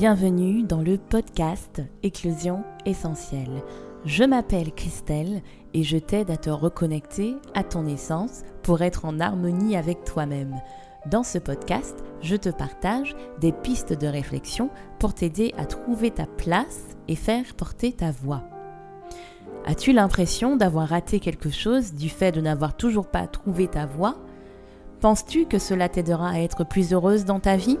Bienvenue dans le podcast Éclosion essentielle. Je m'appelle Christelle et je t'aide à te reconnecter à ton essence pour être en harmonie avec toi-même. Dans ce podcast, je te partage des pistes de réflexion pour t'aider à trouver ta place et faire porter ta voix. As-tu l'impression d'avoir raté quelque chose du fait de n'avoir toujours pas trouvé ta voix? Penses-tu que cela t'aidera à être plus heureuse dans ta vie?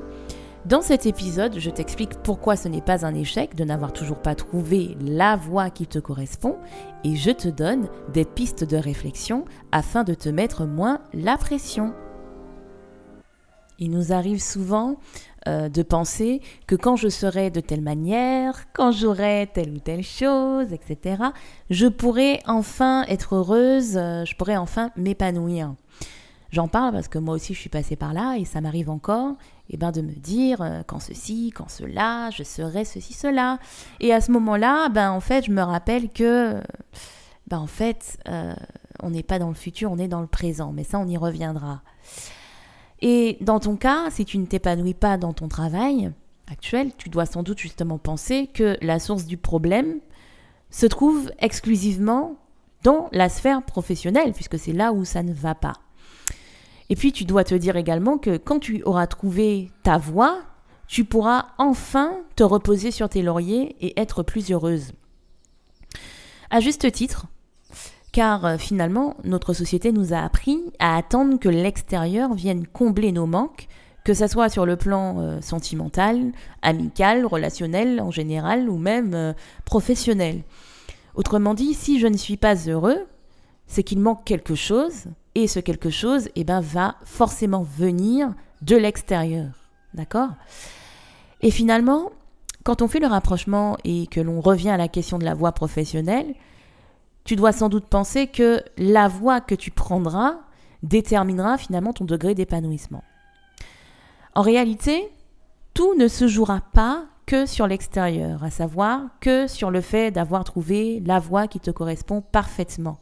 Dans cet épisode, je t'explique pourquoi ce n'est pas un échec de n'avoir toujours pas trouvé la voie qui te correspond et je te donne des pistes de réflexion afin de te mettre moins la pression. Il nous arrive souvent euh, de penser que quand je serai de telle manière, quand j'aurai telle ou telle chose, etc., je pourrai enfin être heureuse, euh, je pourrai enfin m'épanouir. J'en parle parce que moi aussi je suis passée par là et ça m'arrive encore et eh ben de me dire euh, quand ceci, quand cela, je serai ceci, cela. Et à ce moment-là, ben en fait, je me rappelle que ben en fait, euh, on n'est pas dans le futur, on est dans le présent. Mais ça, on y reviendra. Et dans ton cas, si tu ne t'épanouis pas dans ton travail actuel, tu dois sans doute justement penser que la source du problème se trouve exclusivement dans la sphère professionnelle, puisque c'est là où ça ne va pas. Et puis tu dois te dire également que quand tu auras trouvé ta voie, tu pourras enfin te reposer sur tes lauriers et être plus heureuse. À juste titre, car euh, finalement, notre société nous a appris à attendre que l'extérieur vienne combler nos manques, que ce soit sur le plan euh, sentimental, amical, relationnel en général, ou même euh, professionnel. Autrement dit, si je ne suis pas heureux, c'est qu'il manque quelque chose, et ce quelque chose eh ben, va forcément venir de l'extérieur. D'accord? Et finalement, quand on fait le rapprochement et que l'on revient à la question de la voie professionnelle, tu dois sans doute penser que la voie que tu prendras déterminera finalement ton degré d'épanouissement. En réalité, tout ne se jouera pas que sur l'extérieur, à savoir que sur le fait d'avoir trouvé la voie qui te correspond parfaitement.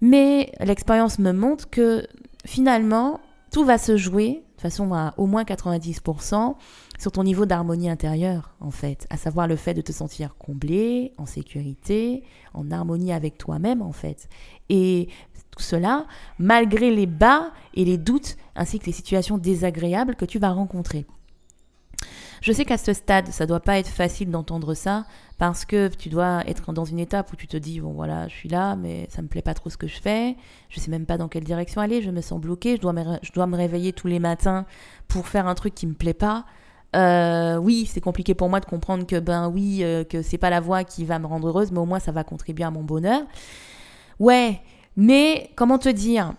Mais l'expérience me montre que finalement, tout va se jouer, de façon à au moins 90%, sur ton niveau d'harmonie intérieure, en fait. À savoir le fait de te sentir comblé, en sécurité, en harmonie avec toi-même, en fait. Et tout cela, malgré les bas et les doutes, ainsi que les situations désagréables que tu vas rencontrer. Je sais qu'à ce stade, ça doit pas être facile d'entendre ça parce que tu dois être dans une étape où tu te dis bon voilà, je suis là, mais ça me plaît pas trop ce que je fais. Je sais même pas dans quelle direction aller. Je me sens bloquée. Je dois me, je dois me réveiller tous les matins pour faire un truc qui me plaît pas. Euh, oui, c'est compliqué pour moi de comprendre que ben oui, euh, que c'est pas la voix qui va me rendre heureuse, mais au moins ça va contribuer à mon bonheur. Ouais, mais comment te dire?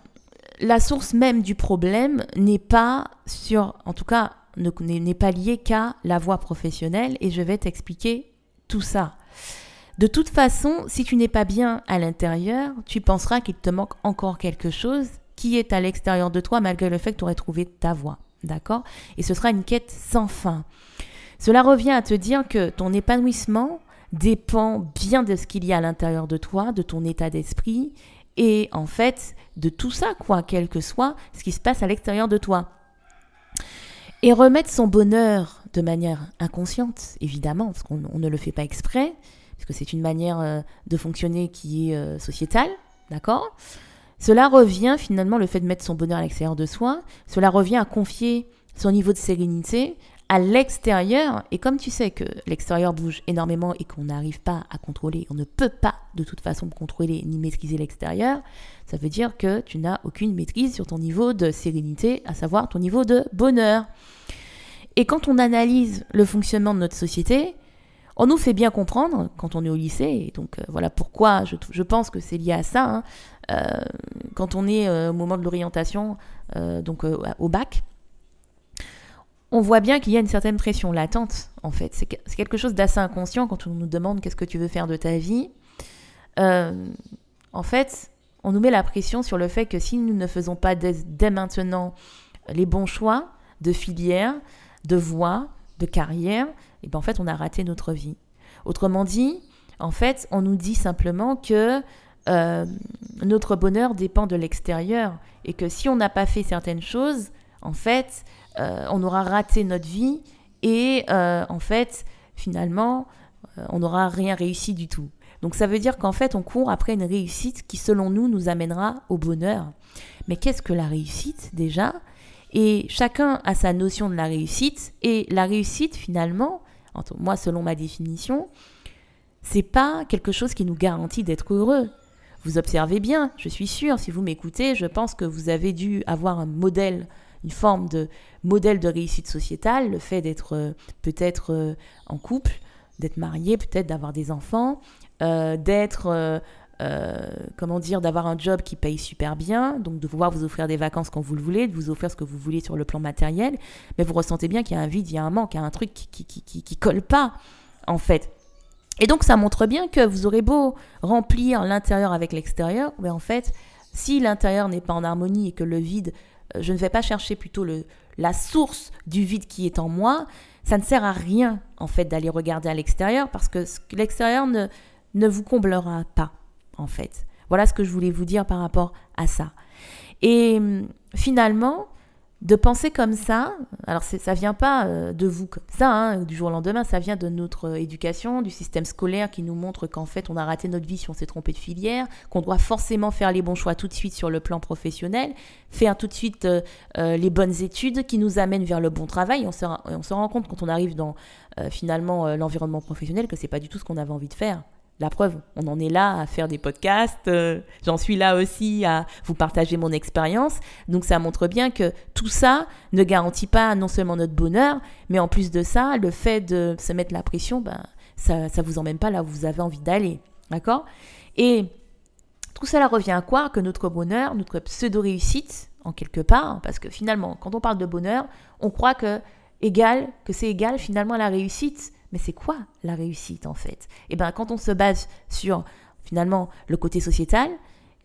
La source même du problème n'est pas sur, en tout cas, n'est pas lié qu'à la voie professionnelle et je vais t'expliquer tout ça. De toute façon, si tu n'es pas bien à l'intérieur, tu penseras qu'il te manque encore quelque chose qui est à l'extérieur de toi malgré le fait que tu aurais trouvé ta voie. D'accord? Et ce sera une quête sans fin. Cela revient à te dire que ton épanouissement dépend bien de ce qu'il y a à l'intérieur de toi, de ton état d'esprit et en fait de tout ça, quoi, quel que soit ce qui se passe à l'extérieur de toi. Et remettre son bonheur de manière inconsciente, évidemment, parce qu'on ne le fait pas exprès, puisque c'est une manière euh, de fonctionner qui est euh, sociétale, d'accord? Cela revient finalement, le fait de mettre son bonheur à l'extérieur de soi, cela revient à confier son niveau de sérénité à l'extérieur. Et comme tu sais que l'extérieur bouge énormément et qu'on n'arrive pas à contrôler, on ne peut pas de toute façon contrôler ni maîtriser l'extérieur, ça veut dire que tu n'as aucune maîtrise sur ton niveau de sérénité, à savoir ton niveau de bonheur. Et quand on analyse le fonctionnement de notre société, on nous fait bien comprendre quand on est au lycée, et donc euh, voilà pourquoi je, pense que c'est lié à ça, hein, euh, quand on est euh, au moment de l'orientation, donc au bac, on voit bien qu'il y a une certaine pression latente, en fait. C'est quelque chose d'assez inconscient quand on nous demande qu'est-ce que tu veux faire de ta vie. en fait, on nous met la pression sur le fait que si nous ne faisons pas dès, maintenant les bons choix de filière, de voie, de carrière, et eh ben en fait on a raté notre vie. Autrement dit, en fait, on nous dit simplement que euh, notre bonheur dépend de l'extérieur et que si on n'a pas fait certaines choses, en fait, euh, on aura raté notre vie et en fait, finalement, on n'aura rien réussi du tout. Donc ça veut dire qu'en fait, on court après une réussite qui, selon nous, nous amènera au bonheur. Mais qu'est-ce que la réussite déjà? Et chacun a sa notion de la réussite. Et la réussite, finalement, moi, selon ma définition, c'est pas quelque chose qui nous garantit d'être heureux. Vous observez bien, je suis sûre, si vous m'écoutez, je pense que vous avez dû avoir un modèle, une forme de modèle de réussite sociétale, le fait d'être euh, peut-être euh, en couple, d'être marié, peut-être d'avoir des enfants, euh, d'être, comment dire, d'avoir un job qui paye super bien, donc de pouvoir vous offrir des vacances quand vous le voulez, de vous offrir ce que vous voulez sur le plan matériel, mais vous ressentez bien qu'il y a un vide, il y a un manque, il y a un truc qui, qui, qui, qui colle pas, en fait. Et donc ça montre bien que vous aurez beau remplir l'intérieur avec l'extérieur, mais en fait, si l'intérieur n'est pas en harmonie et que le vide, je ne vais pas chercher plutôt le, la source du vide qui est en moi, ça ne sert à rien en fait d'aller regarder à l'extérieur parce que l'extérieur ne, ne vous comblera pas, en fait. Voilà ce que je voulais vous dire par rapport à ça. Et hum, finalement, de penser comme ça, alors ça vient pas euh, de vous comme ça, hein, du jour au lendemain, ça vient de notre éducation, du système scolaire qui nous montre qu'en fait on a raté notre vie si on s'est trompé de filière, qu'on doit forcément faire les bons choix tout de suite sur le plan professionnel, faire tout de suite euh, euh, les bonnes études qui nous amènent vers le bon travail. Se, on se rend compte quand on arrive dans finalement l'environnement professionnel que c'est pas du tout ce qu'on avait envie de faire. La preuve, on en est là à faire des podcasts, euh, j'en suis là aussi à vous partager mon expérience. Donc ça montre bien que tout ça ne garantit pas non seulement notre bonheur, mais en plus de ça, le fait de se mettre la pression, ben, ça ne vous emmène pas là où vous avez envie d'aller. D'accord? Et tout cela revient à quoi Que notre bonheur, notre pseudo-réussite, en quelque part, parce que finalement, quand on parle de bonheur, on croit que égal, que c'est égal finalement à la réussite. Mais c'est quoi la réussite en fait? Et eh bien quand on se base sur finalement le côté sociétal,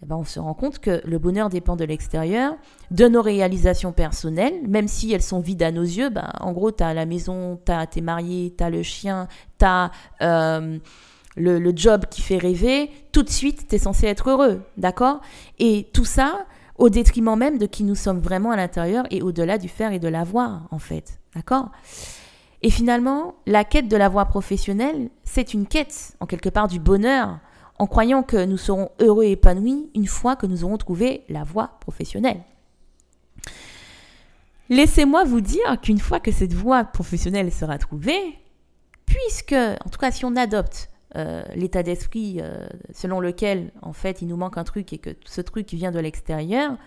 eh ben, on se rend compte que le bonheur dépend de l'extérieur, de nos réalisations personnelles, même si elles sont vides à nos yeux. Ben, en gros, tu as la maison, tu es marié, tu as le chien, tu as euh, le, le, job qui fait rêver. Tout de suite, tu es censé être heureux, d'accord? Et tout ça au détriment même de qui nous sommes vraiment à l'intérieur et au-delà du faire et de l'avoir, en fait, d'accord? Et finalement, la quête de la voie professionnelle, c'est une quête, en quelque part, du bonheur, en croyant que nous serons heureux et épanouis une fois que nous aurons trouvé la voie professionnelle. Laissez-moi vous dire qu'une fois que cette voie professionnelle sera trouvée, puisque, en tout cas, si on adopte euh, l'état d'esprit euh, selon lequel, en fait, il nous manque un truc et que ce truc vient de l'extérieur,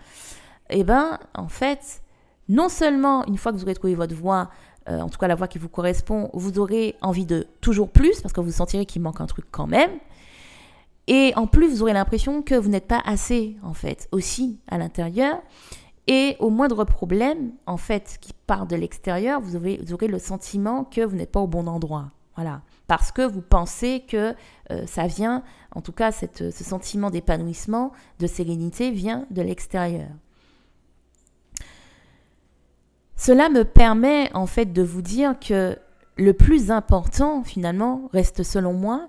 eh ben, en fait, non seulement une fois que vous aurez trouvé votre voie, euh, en tout cas la voie qui vous correspond, vous aurez envie de toujours plus parce que vous sentirez qu'il manque un truc quand même. Et en plus, vous aurez l'impression que vous n'êtes pas assez, en fait, aussi à l'intérieur. Et au moindre problème, en fait, qui part de l'extérieur, vous aurez, le sentiment que vous n'êtes pas au bon endroit. Voilà. Parce que vous pensez que euh, ça vient, en tout cas, ce sentiment d'épanouissement, de sérénité vient de l'extérieur. Cela me permet en fait de vous dire que le plus important finalement reste selon moi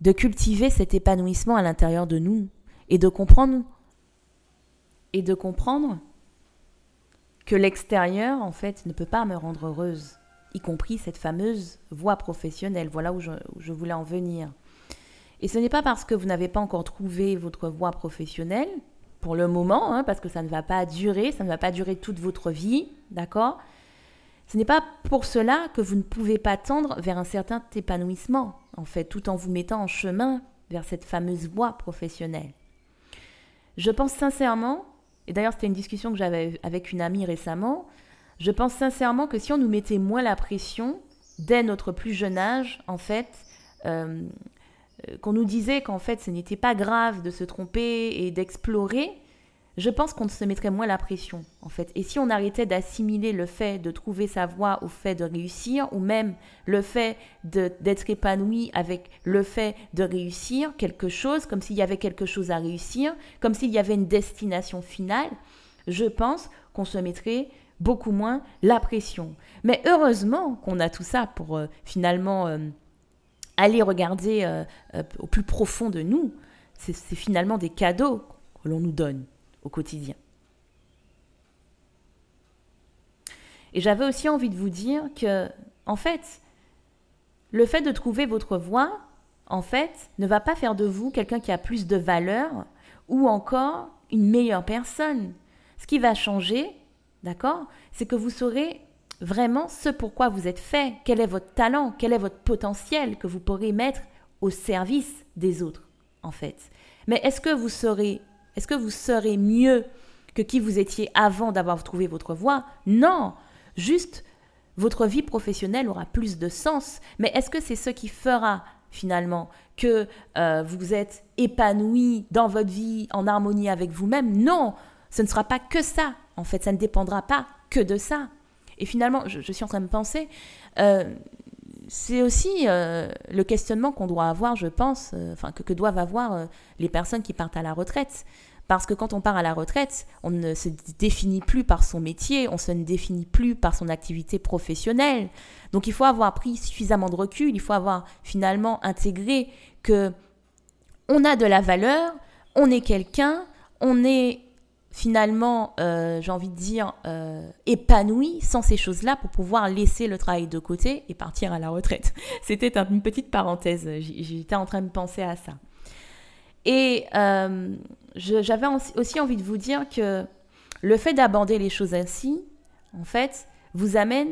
de cultiver cet épanouissement à l'intérieur de nous et de comprendre et de comprendre que l'extérieur en fait ne peut pas me rendre heureuse, y compris cette fameuse voie professionnelle. Voilà où je, où je voulais en venir. Et ce n'est pas parce que vous n'avez pas encore trouvé votre voie professionnelle pour le moment, hein, parce que ça ne va pas durer, ça ne va pas durer toute votre vie, d'accord? Ce n'est pas pour cela que vous ne pouvez pas tendre vers un certain épanouissement, en fait, tout en vous mettant en chemin vers cette fameuse voie professionnelle. Je pense sincèrement, et d'ailleurs c'était une discussion que j'avais avec une amie récemment, je pense sincèrement que si on nous mettait moins la pression dès notre plus jeune âge, en fait, euh, qu'on nous disait qu'en fait ce n'était pas grave de se tromper et d'explorer, je pense qu'on se mettrait moins la pression en fait. Et si on arrêtait d'assimiler le fait de trouver sa voie au fait de réussir, ou même le fait d'être épanoui avec le fait de réussir quelque chose, comme s'il y avait quelque chose à réussir, comme s'il y avait une destination finale, je pense qu'on se mettrait beaucoup moins la pression. Mais heureusement qu'on a tout ça pour euh, finalement... Euh, aller regarder euh, euh, au plus profond de nous, c'est finalement des cadeaux que l'on nous donne au quotidien. Et j'avais aussi envie de vous dire que en fait, le fait de trouver votre voie, en fait, ne va pas faire de vous quelqu'un qui a plus de valeur ou encore une meilleure personne. Ce qui va changer, d'accord, c'est que vous saurez vraiment ce pourquoi vous êtes fait, quel est votre talent, quel est votre potentiel que vous pourrez mettre au service des autres, en fait. Mais est-ce que vous serez, est-ce que vous serez mieux que qui vous étiez avant d'avoir trouvé votre voie? Non, juste votre vie professionnelle aura plus de sens. Mais est-ce que c'est ce qui fera finalement que euh, vous êtes épanoui dans votre vie, en harmonie avec vous-même? Non, ce ne sera pas que ça. En fait, ça ne dépendra pas que de ça. Et finalement, je, suis en train de penser, euh, c'est aussi euh, le questionnement qu'on doit avoir, je pense, enfin que, doivent avoir les personnes qui partent à la retraite. Parce que quand on part à la retraite, on ne se définit plus par son métier, on se ne définit plus par son activité professionnelle. Donc il faut avoir pris suffisamment de recul, il faut avoir finalement intégré que on a de la valeur, on est quelqu'un, on est finalement, euh, j'ai envie de dire, euh, épanoui sans ces choses-là pour pouvoir laisser le travail de côté et partir à la retraite. C'était une petite parenthèse, j'étais en train de penser à ça. Et euh, j'avais aussi envie de vous dire que le fait d'aborder les choses ainsi, en fait, vous amène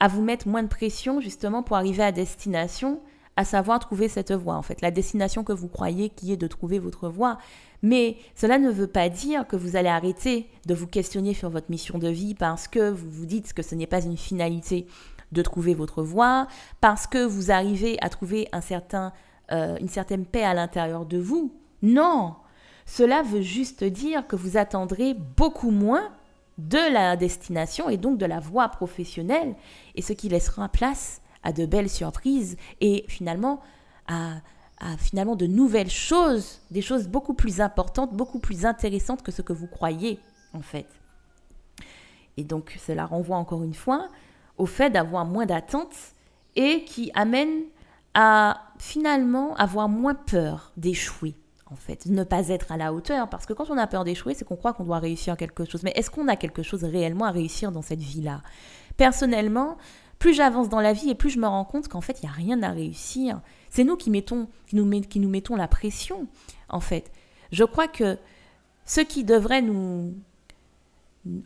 à vous mettre moins de pression justement pour arriver à destination, à savoir trouver cette voie, en fait, la destination que vous croyez qui est de trouver votre voie. Mais cela ne veut pas dire que vous allez arrêter de vous questionner sur votre mission de vie parce que vous vous dites que ce n'est pas une finalité de trouver votre voie, parce que vous arrivez à trouver un certain, euh, une certaine paix à l'intérieur de vous. Non, cela veut juste dire que vous attendrez beaucoup moins de la destination et donc de la voie professionnelle, et ce qui laissera place à de belles surprises et finalement à, finalement de nouvelles choses, des choses beaucoup plus importantes, beaucoup plus intéressantes que ce que vous croyez en fait. Et donc cela renvoie encore une fois au fait d'avoir moins d'attentes et qui amène à finalement avoir moins peur d'échouer en fait, ne pas être à la hauteur. Parce que quand on a peur d'échouer, c'est qu'on croit qu'on doit réussir quelque chose. Mais est-ce qu'on a quelque chose réellement à réussir dans cette vie-là? Personnellement, plus j'avance dans la vie et plus je me rends compte qu'en fait, il n'y a rien à réussir. C'est nous qui, mettons, qui, nous qui nous mettons la pression, en fait. Je crois que ce qui devrait nous...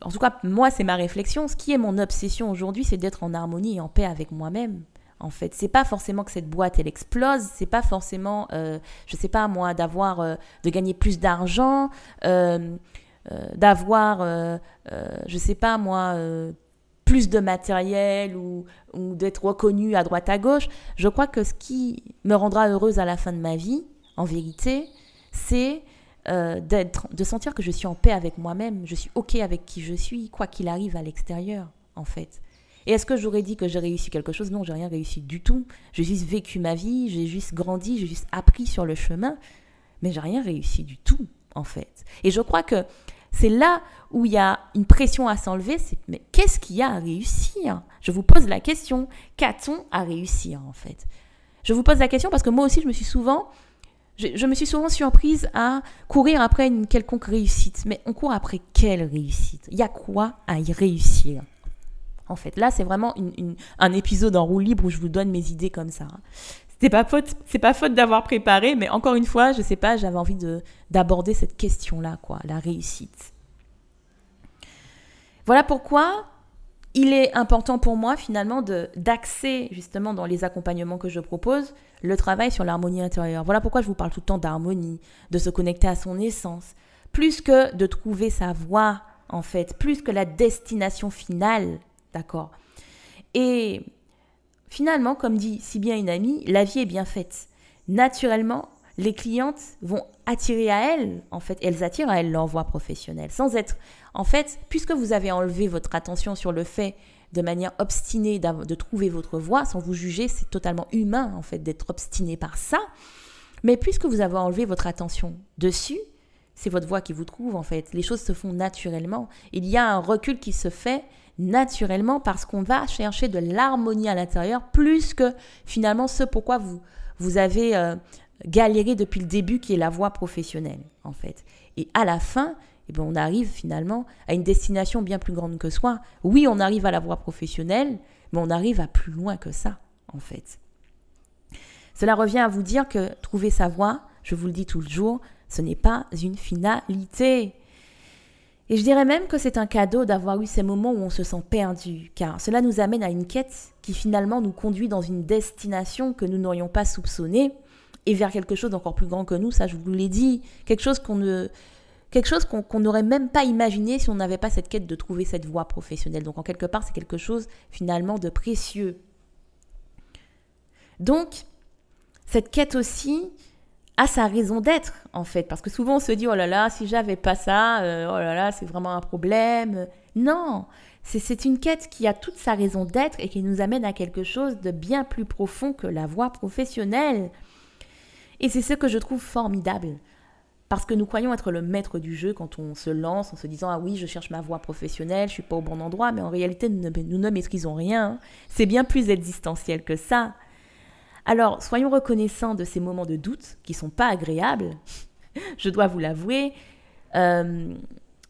En tout cas, moi, c'est ma réflexion. Ce qui est mon obsession aujourd'hui, c'est d'être en harmonie et en paix avec moi-même en fait. C'est pas forcément que cette boîte elle explose, c'est pas forcément, euh, je sais pas moi, d'avoir, euh, de gagner plus d'argent, euh, d'avoir, je sais pas moi, plus de matériel ou, d'être reconnu à droite à gauche. Je crois que ce qui me rendra heureuse à la fin de ma vie, en vérité, c'est d'être, de sentir que je suis en paix avec moi-même, je suis ok avec qui je suis, quoi qu'il arrive à l'extérieur, en fait. Et est-ce que j'aurais dit que j'ai réussi quelque chose? Non, j'ai rien réussi du tout. J'ai juste vécu ma vie, j'ai juste grandi, j'ai juste appris sur le chemin, mais j'ai rien réussi du tout, en fait. Et je crois que c'est là où il y a une pression à s'enlever, mais qu'est-ce qu'il y a à réussir? Je vous pose la question, qu'a-t-on à réussir, en fait? Je vous pose la question parce que moi aussi, je me suis souvent je, me suis souvent surprise à courir après une quelconque réussite. Mais on court après quelle réussite? Il y a quoi à y réussir? En fait. Là, c'est vraiment un épisode en roue libre où je vous donne mes idées comme ça. C'est pas faute, c'est pas faute d'avoir préparé, mais encore une fois, je sais pas, j'avais envie de d'aborder cette question-là, quoi, la réussite. Voilà pourquoi il est important pour moi finalement de d'axer justement dans les accompagnements que je propose le travail sur l'harmonie intérieure. Voilà pourquoi je vous parle tout le temps d'harmonie, de se connecter à son essence, plus que de trouver sa voie en fait, plus que la destination finale D'accord? Et finalement, comme dit si bien une amie, la vie est bien faite. Naturellement, les clientes vont attirer à elles, en fait, elles attirent à elles leur voie professionnelle, sans être, en fait, puisque vous avez enlevé votre attention sur le fait de manière obstinée de trouver votre voie, sans vous juger, c'est totalement humain, en fait, d'être obstiné par ça. Mais puisque vous avez enlevé votre attention dessus, c'est votre voix qui vous trouve, en fait. Les choses se font naturellement. Il y a un recul qui se fait naturellement parce qu'on va chercher de l'harmonie à l'intérieur plus que finalement ce pourquoi vous, vous avez euh, galéré depuis le début qui est la voie professionnelle en fait. Et à la fin, eh ben, on arrive finalement à une destination bien plus grande que soi. Oui, on arrive à la voie professionnelle, mais on arrive à plus loin que ça, en fait. Cela revient à vous dire que trouver sa voie, je vous le dis tout le jour, ce n'est pas une finalité. Et je dirais même que c'est un cadeau d'avoir eu ces moments où on se sent perdu, car cela nous amène à une quête qui finalement nous conduit dans une destination que nous n'aurions pas soupçonnée et vers quelque chose d'encore plus grand que nous, ça je vous l'ai dit, quelque chose qu'on ne quelque chose qu'on n'aurait même pas imaginé si on n'avait pas cette quête de trouver cette voie professionnelle. Donc en quelque part, c'est quelque chose finalement de précieux. Donc, cette quête aussi a sa raison d'être, en fait, parce que souvent on se dit, oh là là, si j'avais pas ça, euh, oh là là, c'est vraiment un problème. Non, c'est une quête qui a toute sa raison d'être et qui nous amène à quelque chose de bien plus profond que la voie professionnelle. Et c'est ce que je trouve formidable. Parce que nous croyons être le maître du jeu quand on se lance en se disant Ah oui, je cherche ma voie professionnelle, je suis pas au bon endroit, mais en réalité, nous ne, maîtrisons rien. C'est bien plus existentiel que ça. Alors, soyons reconnaissants de ces moments de doute qui sont pas agréables, je dois vous l'avouer, euh,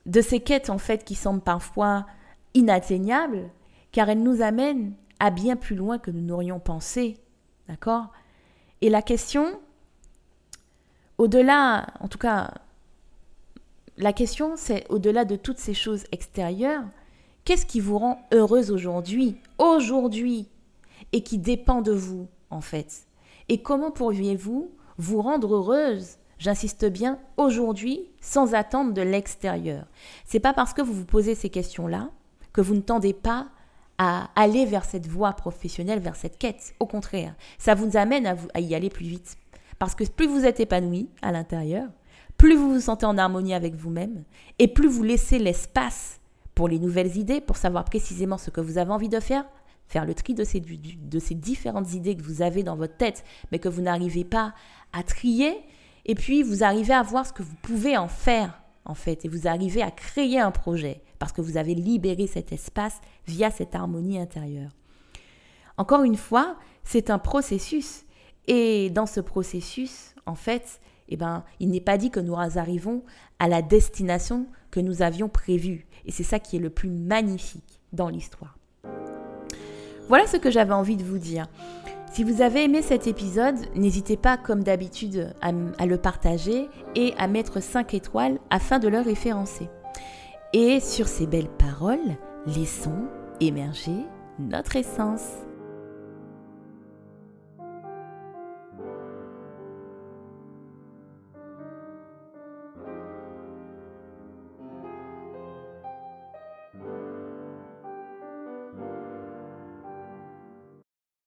de ces quêtes en fait qui semblent parfois inatteignables, car elles nous amènent à bien plus loin que nous n'aurions pensé. D'accord? Et la question, au-delà, en tout cas, la question, c'est au-delà de toutes ces choses extérieures, qu'est-ce qui vous rend heureuse aujourd'hui, aujourd'hui, et qui dépend de vous, en fait Et comment pourriez-vous vous rendre heureuse J'insiste bien aujourd'hui, sans attendre de l'extérieur? C'est pas parce que vous vous posez ces questions-là que vous ne tendez pas à aller vers cette voie professionnelle, vers cette quête. Au contraire, ça vous amène à, à y aller plus vite. Parce que plus vous êtes épanoui à l'intérieur, plus vous vous sentez en harmonie avec vous-même, et plus vous laissez l'espace pour les nouvelles idées, pour savoir précisément ce que vous avez envie de faire, faire le tri de ces, différentes idées que vous avez dans votre tête, mais que vous n'arrivez pas à trier, et puis vous arrivez à voir ce que vous pouvez en faire, en fait, et vous arrivez à créer un projet, parce que vous avez libéré cet espace via cette harmonie intérieure. Encore une fois, c'est un processus. Et dans ce processus, en fait, eh ben, il n'est pas dit que nous arrivons à la destination que nous avions prévue. Et c'est ça qui est le plus magnifique dans l'histoire. Voilà ce que j'avais envie de vous dire. Si vous avez aimé cet épisode, n'hésitez pas, comme d'habitude, à, le partager et à mettre 5 étoiles afin de le référencer. Et sur ces belles paroles, laissons émerger notre essence.